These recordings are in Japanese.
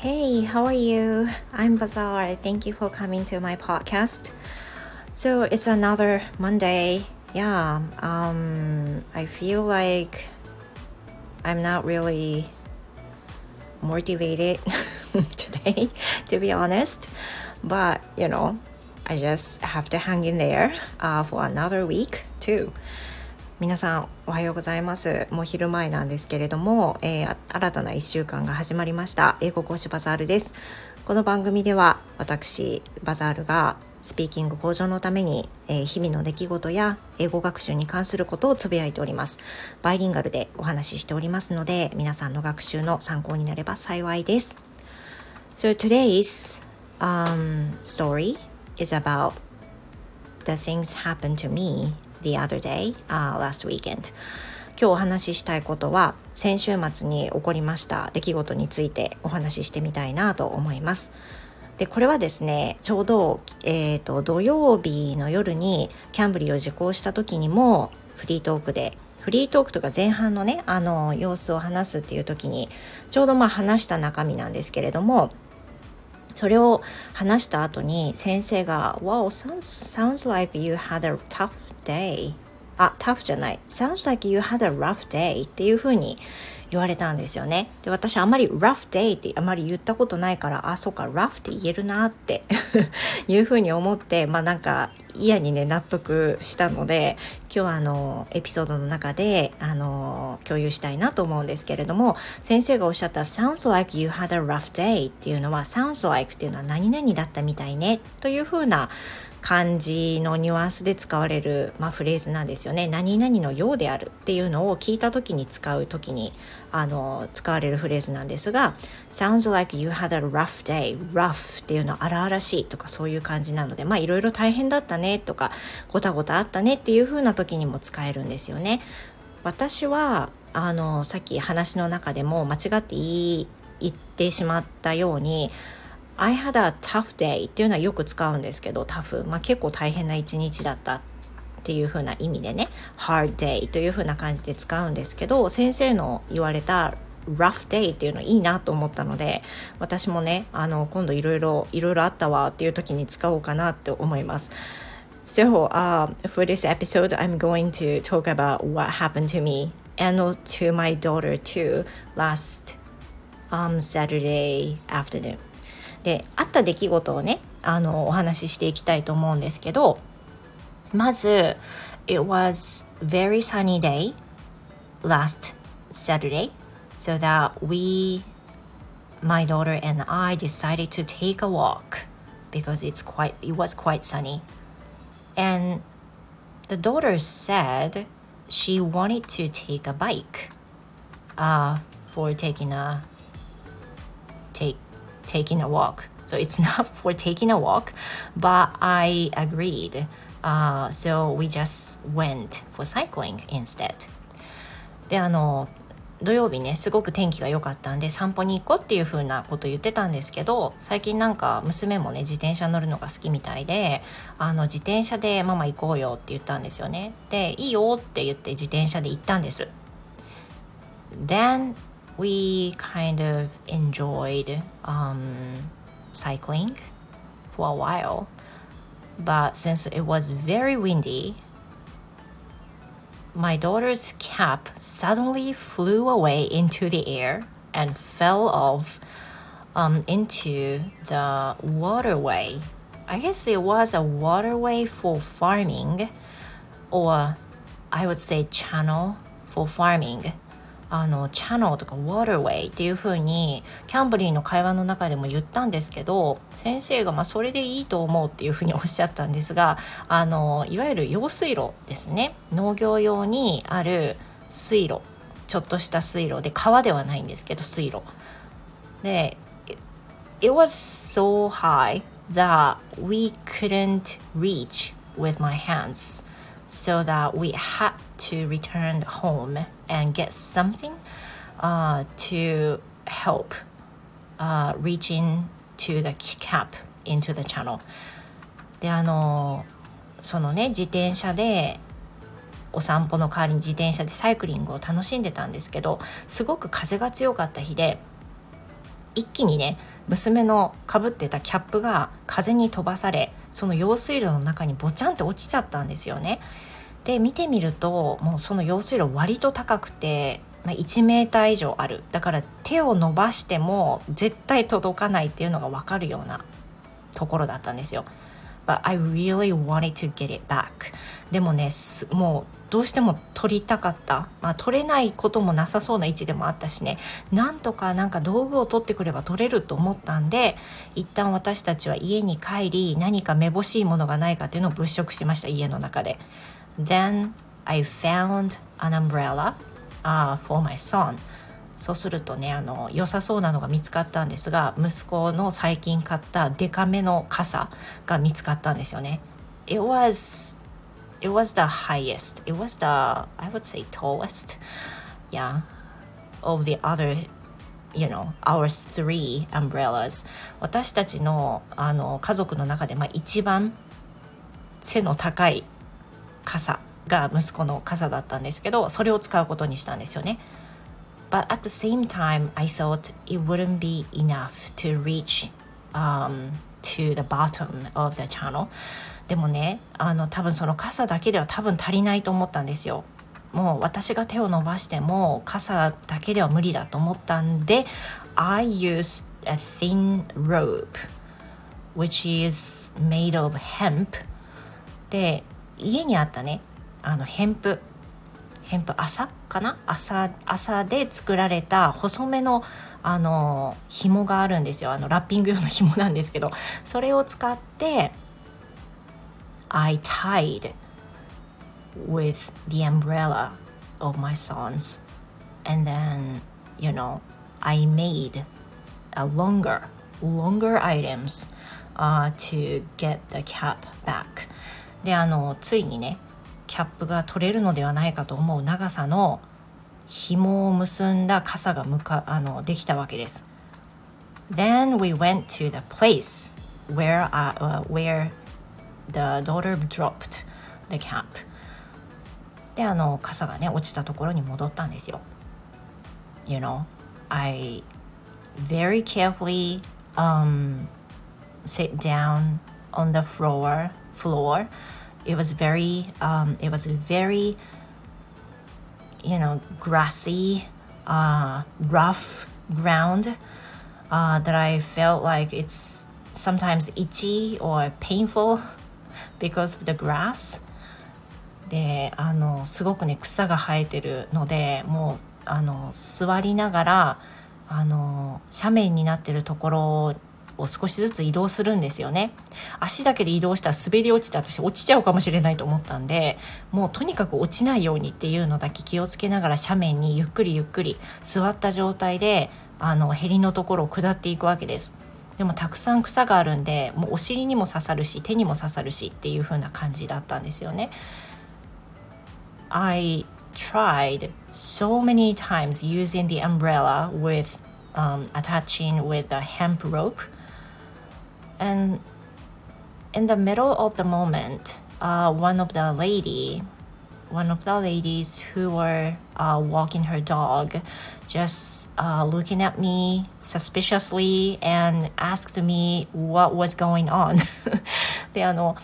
Hey, how are you? I'm Bazaar. Thank you for coming to my podcast. So it's another Monday. Yeah, um, I feel like I'm not really motivated today, to be honest. But you know, I just have to hang in there uh, for another week too. 皆さんおはようございます。もう昼前なんですけれども、えー、新たな1週間が始まりました。英語講師バザールです。この番組では私バザールがスピーキング向上のために、えー、日々の出来事や英語学習に関することをつぶやいております。バイリンガルでお話ししておりますので皆さんの学習の参考になれば幸いです。So today's、um, story is about the things happened to me the other day、uh, last weekend. 今日お話ししたいことは先週末に起こりました出来事についてお話ししてみたいなと思います。でこれはですねちょうど、えーと、土曜日の夜にキャンブリーを受講した時にもフリートークでフリートークとか前半のねあの様子を話すっていう時にちょうどまあ話した中身なんですけれどもそれを話した後に先生が「Wow, sounds, sounds like you had a tough day. あ tough じゃない。sounds like you had a rough day っていう風に言われたんですよね。で私あまり rough day ってあまり言ったことないからあそうか rough って言えるなって いう風に思ってまあなんか嫌にね納得したので今日はあのエピソードの中であの共有したいなと思うんですけれども先生がおっしゃった sounds like you had a rough day っていうのは sounds like っていうのは何々だったみたいねという風な漢字のニュアンスで使われる、まあ、フレーズなんですよね。何々のようであるっていうのを聞いた時に使う時にあの使われるフレーズなんですが Sounds like you had a rough day rough っていうのは荒々しいとかそういう感じなのでまあいろいろ大変だったねとかごたごたあったねっていう風な時にも使えるんですよね。私はあのさっき話の中でも間違って言い言ってしまったように I had a tough day っていうのはよく使うんですけど tough、まあ、結構大変な一日だったっていう風な意味でね hard day という風な感じで使うんですけど先生の言われた rough day っていうのいいなと思ったので私もねあの今度いろいろいろいろあったわっていう時に使おうかなって思います。So, uh, for this episode, I'm going to talk about what happened to me and to my daughter too last um, Saturday afternoon. であった出来事をねあのお話ししていきたいと思うんですけどまず It was very sunny day last Saturday so that we my daughter and I decided to take a walk because it's quite it was quite sunny and the daughter said she wanted to take a bike uh, for taking a take taking a walk. So it's not for taking a walk, but I agreed. Uh, so we just went for cycling instead. で、あの、土曜日ねすごく天気が良かったんで散歩に行こうっていう風なこと言ってたんですけど最近なんか娘もね自転車乗るのが好きみたいであの自転車でママ行こうよって言ったんですよねでいいよって言って自転車で行ったんです Then we kind of enjoyed um, cycling for a while. But since it was very windy, my daughter's cap suddenly flew away into the air and fell off um, into the waterway. I guess it was a waterway for farming, or I would say channel for farming. あのチャノとかウォーターウェイっていう風にキャンブリーの会話の中でも言ったんですけど先生がまあそれでいいと思うっていう風におっしゃったんですがあのいわゆる用水路ですね。農業用にある水路。ちょっとした水路で川ではないんですけど水路。で It was so high that we couldn't reach with my hands. So that we had to return home and get something uh, to help uh, reaching to the cap into the channel であのそのね自転車でお散歩の代わりに自転車でサイクリングを楽しんでたんですけどすごく風が強かった日で一気にね娘のかぶってたキャップが風に飛ばされその用水路の中にぼちゃんって落ちちゃったんですよね。で見てみるともうその用水路割と高くて、まあ、1メーター以上ある。だから手を伸ばしても絶対届かないっていうのが分かるようなところだったんですよ。But I really wanted to get it back. でもねもうどうしても取りたかった、まあ、取れないこともなさそうな位置でもあったしね。なんとかなんか道具を取ってくれば取れると思ったんで一旦私たちは家に帰り何かめぼしいものがないかっていうのを物色しました家の中で。Then I found an umbrella、uh, for my son そうするとねあの良さそうなのが見つかったんですが息子の最近買ったデカめの傘が見つかったんですよね。It was it was the highest it was the I would say tallest yeah of the other you know our three umbrellas 私たちのあの家族の中で、まあ、一番背の高い傘が息子の傘だったんですけどそれを使うことにしたんですよね。But at the same time, I thought it wouldn't be enough to reach um, to the bottom of the channel. でもね、あの多分その傘だけでは多分足りないと思ったんですよ。もう私が手を伸ばしても傘だけでは無理だと思ったんで I used a thin rope which is made of hemp で家にあったねあのヘンプ偏布麻かな麻麻で作られた細めのあの紐があるんですよあのラッピング用の紐なんですけどそれを使って I tied with the umbrella of my sons and then you know I made a longer longer items uh, to get the cap back であのついにねキャップが取れるのではないかと思う長さの紐を結んだ傘がむかあのできたわけです。Then we went to the place where,、uh, where the daughter dropped the cap. で、あの傘がね落ちたところに戻ったんですよ。You know, I very carefully um, sit down on the floor floor it was very um, it was very you know grassy uh, rough ground uh, that I felt like it's sometimes itchy or painful because of the grass であのすごくね草が生えてるのでもうあの座りながらあの斜面になってるところを少しずつ移動するんですよね。足だけで移動したら滑り落ちて私落ちちゃうかもしれないと思ったんでもうとにかく落ちないようにっていうのだけ気をつけながら斜面にゆっくりゆっくり座った状態であのヘリのところを下っていくわけです。でもたくさん草があるんでもうお尻にも刺さるし手にも刺さるしっていう風な感じだったんですよね。I tried so many times using the umbrella with um, attaching with a hemp rope. And in the middle of the moment uh, one of the lady one of the ladies who were uh, walking her dog just uh, looking at me suspiciously and asked me what was going on であの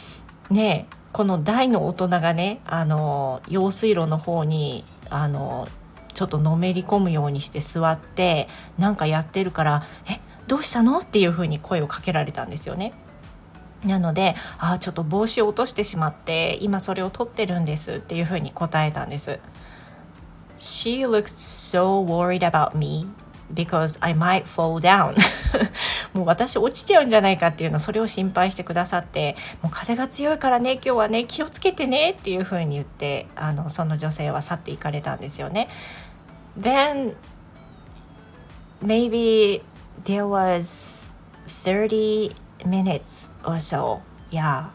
ねこの大の大人がねあの用水路の方にあのちょっとのめり込むようにして座ってなんかやってるから「えどうしたの?」っていうふうに声をかけられたんですよね。なので「あちょっと帽子を落としてしまって今それを取ってるんです」っていうふうに答えたんです。She looked so worried about me because I might fall down もう私落ちちゃうんじゃないかっていうのそれを心配してくださってもう風が強いからね今日はね気をつけてねっていうふうに言ってあのその女性は去っていかれたんですよね。Then maybe there was 30 minutes or so. Yeah,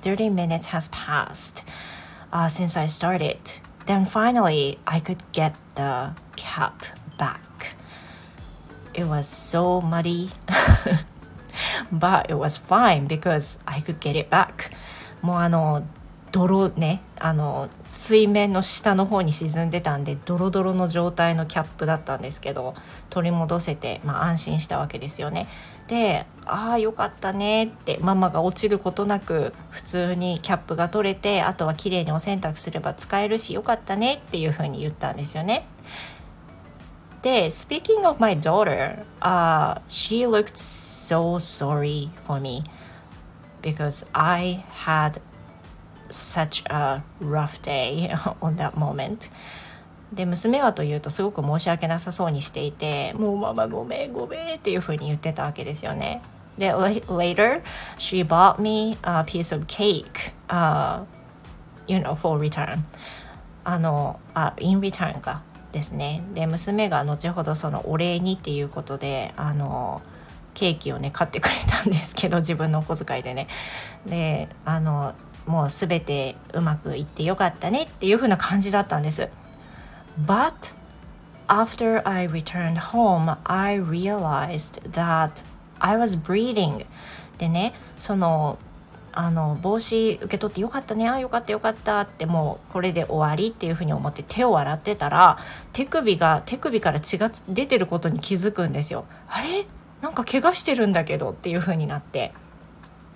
30 minutes has passed uh, since I started. Then finally, I could get the cap back. It was so muddy, but it was fine because I could get it back. もうあの 泥ねあの水面の下の方に沈んでたんでドロドロの状態のキャップだったんですけど取り戻せて、まあ、安心したわけですよね。で「ああよかったね」ってママが落ちることなく普通にキャップが取れてあとは綺麗にお洗濯すれば使えるしよかったねっていうふうに言ったんですよね。で Speaking of my daughter、uh, she looked so sorry for me because I had such a rough day on that moment. で娘はというとすごく申し訳なさそうにしていてもうママごめんごめんっていうふうに言ってたわけですよね。で later she bought me a piece of cake、uh, you know for return. あのあ in return かですね。で娘が後ほどそのお礼にっていうことであのケーキをね買ってくれたんですけど自分のお小遣いでね。であのもう全てうまくいってよかったねっていう風な感じだったんです。But after I returned home I realized that I was breathing. でねそのあの帽子受け取ってよかったねあよかったよかったってもうこれで終わりっていうふうに思って手を洗ってたら手首が手首から血が出てることに気づくんですよ。あれ？なんか怪我してるんだけどっていうふうになって。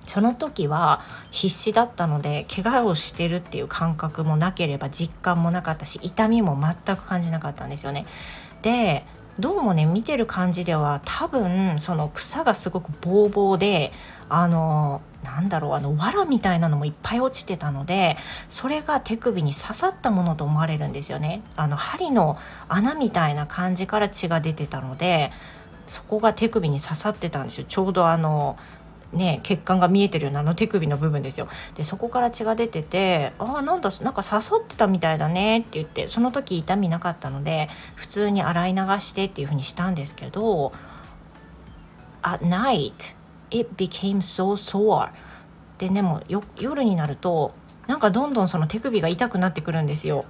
その時は必死だったので怪我をしてるっていう感覚もなければ実感もなかったし痛みも全く感じなかったんですよね。でどうもね見てる感じでは多分その草がすごくボーボーであのなんだろうあの藁みたいなのもいっぱい落ちてたのでそれが手首に刺さったものと思われるんですよね。あの針の穴みたいな感じから血が出てたのでそこが手首に刺さってたんですよ。ちょうどあのね、血管が見えてるようなあの手首の部分ですよ。でそこから血が出てて「ああなんだなんか刺さってたみたいだね」って言ってその時痛みなかったので普通に洗い流してっていうふうにしたんですけど「At night it became so sore」ででも夜になるとなんかどんどんその手首が痛くなってくるんですよ。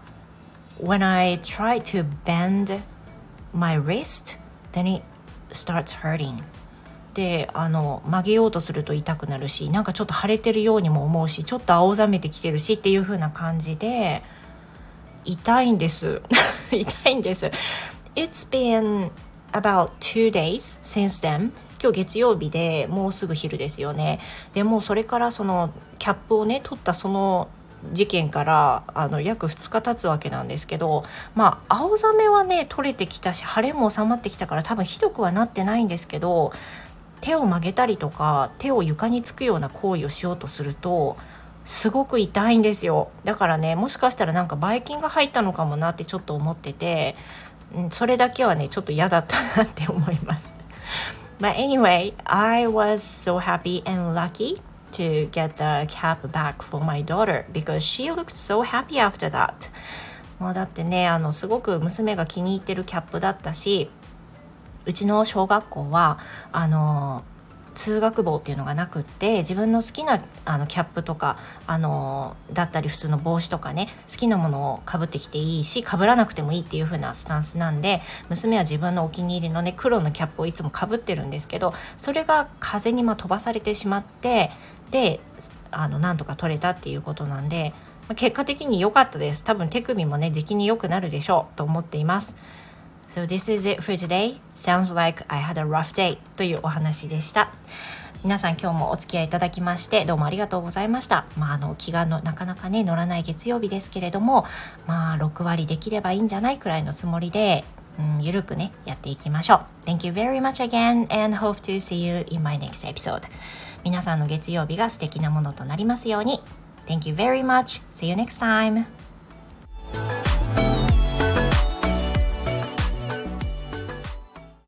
When I try to bend my wrist then it starts hurting. であの曲げようとすると痛くなるしなんかちょっと腫れてるようにも思うしちょっと青ざめてきてるしっていう風な感じで痛いんです。痛いんです。It's been about two days since then. 今日月曜日でもうすぐ昼ですよね。でもそれからそのキャップをね取ったその事件からあの約2日経つわけなんですけどまあ青ざめはね取れてきたし晴れも収まってきたから多分ひどくはなってないんですけど手を曲げたりとか手を床につくような行為をしようとするとすごく痛いんですよ。だからねもしかしたらなんかばい菌が入ったのかもなってちょっと思っててそれだけはねちょっと嫌だったなって思います。But anyway I was so happy and lucky to get the cap back for my daughter because she looked so happy after that. もうだってねあのすごく娘が気に入ってるキャップだったしうちの小学校はあの通学帽っていうのがなくって自分の好きなあのキャップとかあのだったり普通の帽子とかね好きなものをかぶってきていいしかぶらなくてもいいっていう風なスタンスなんで娘は自分のお気に入りのね黒のキャップをいつもかぶってるんですけどそれが風にま飛ばされてしまってであのなんとか取れたっていうことなんで結果的に良かったです多分手首もね時期に良くなるでしょうと思っています。So this is it for today. Sounds like I had a rough day というお話でした。皆さん今日もお付き合いいただきましてどうもありがとうございました。まああの気がのなかなかね乗らない月曜日ですけれども、まあ6割できればいいんじゃないくらいのつもりで、うん、ゆるくねやっていきましょう。Thank you very much again and hope to see you in my next episode. 皆さんの月曜日が素敵なものとなりますように。Thank you very much. See you next time.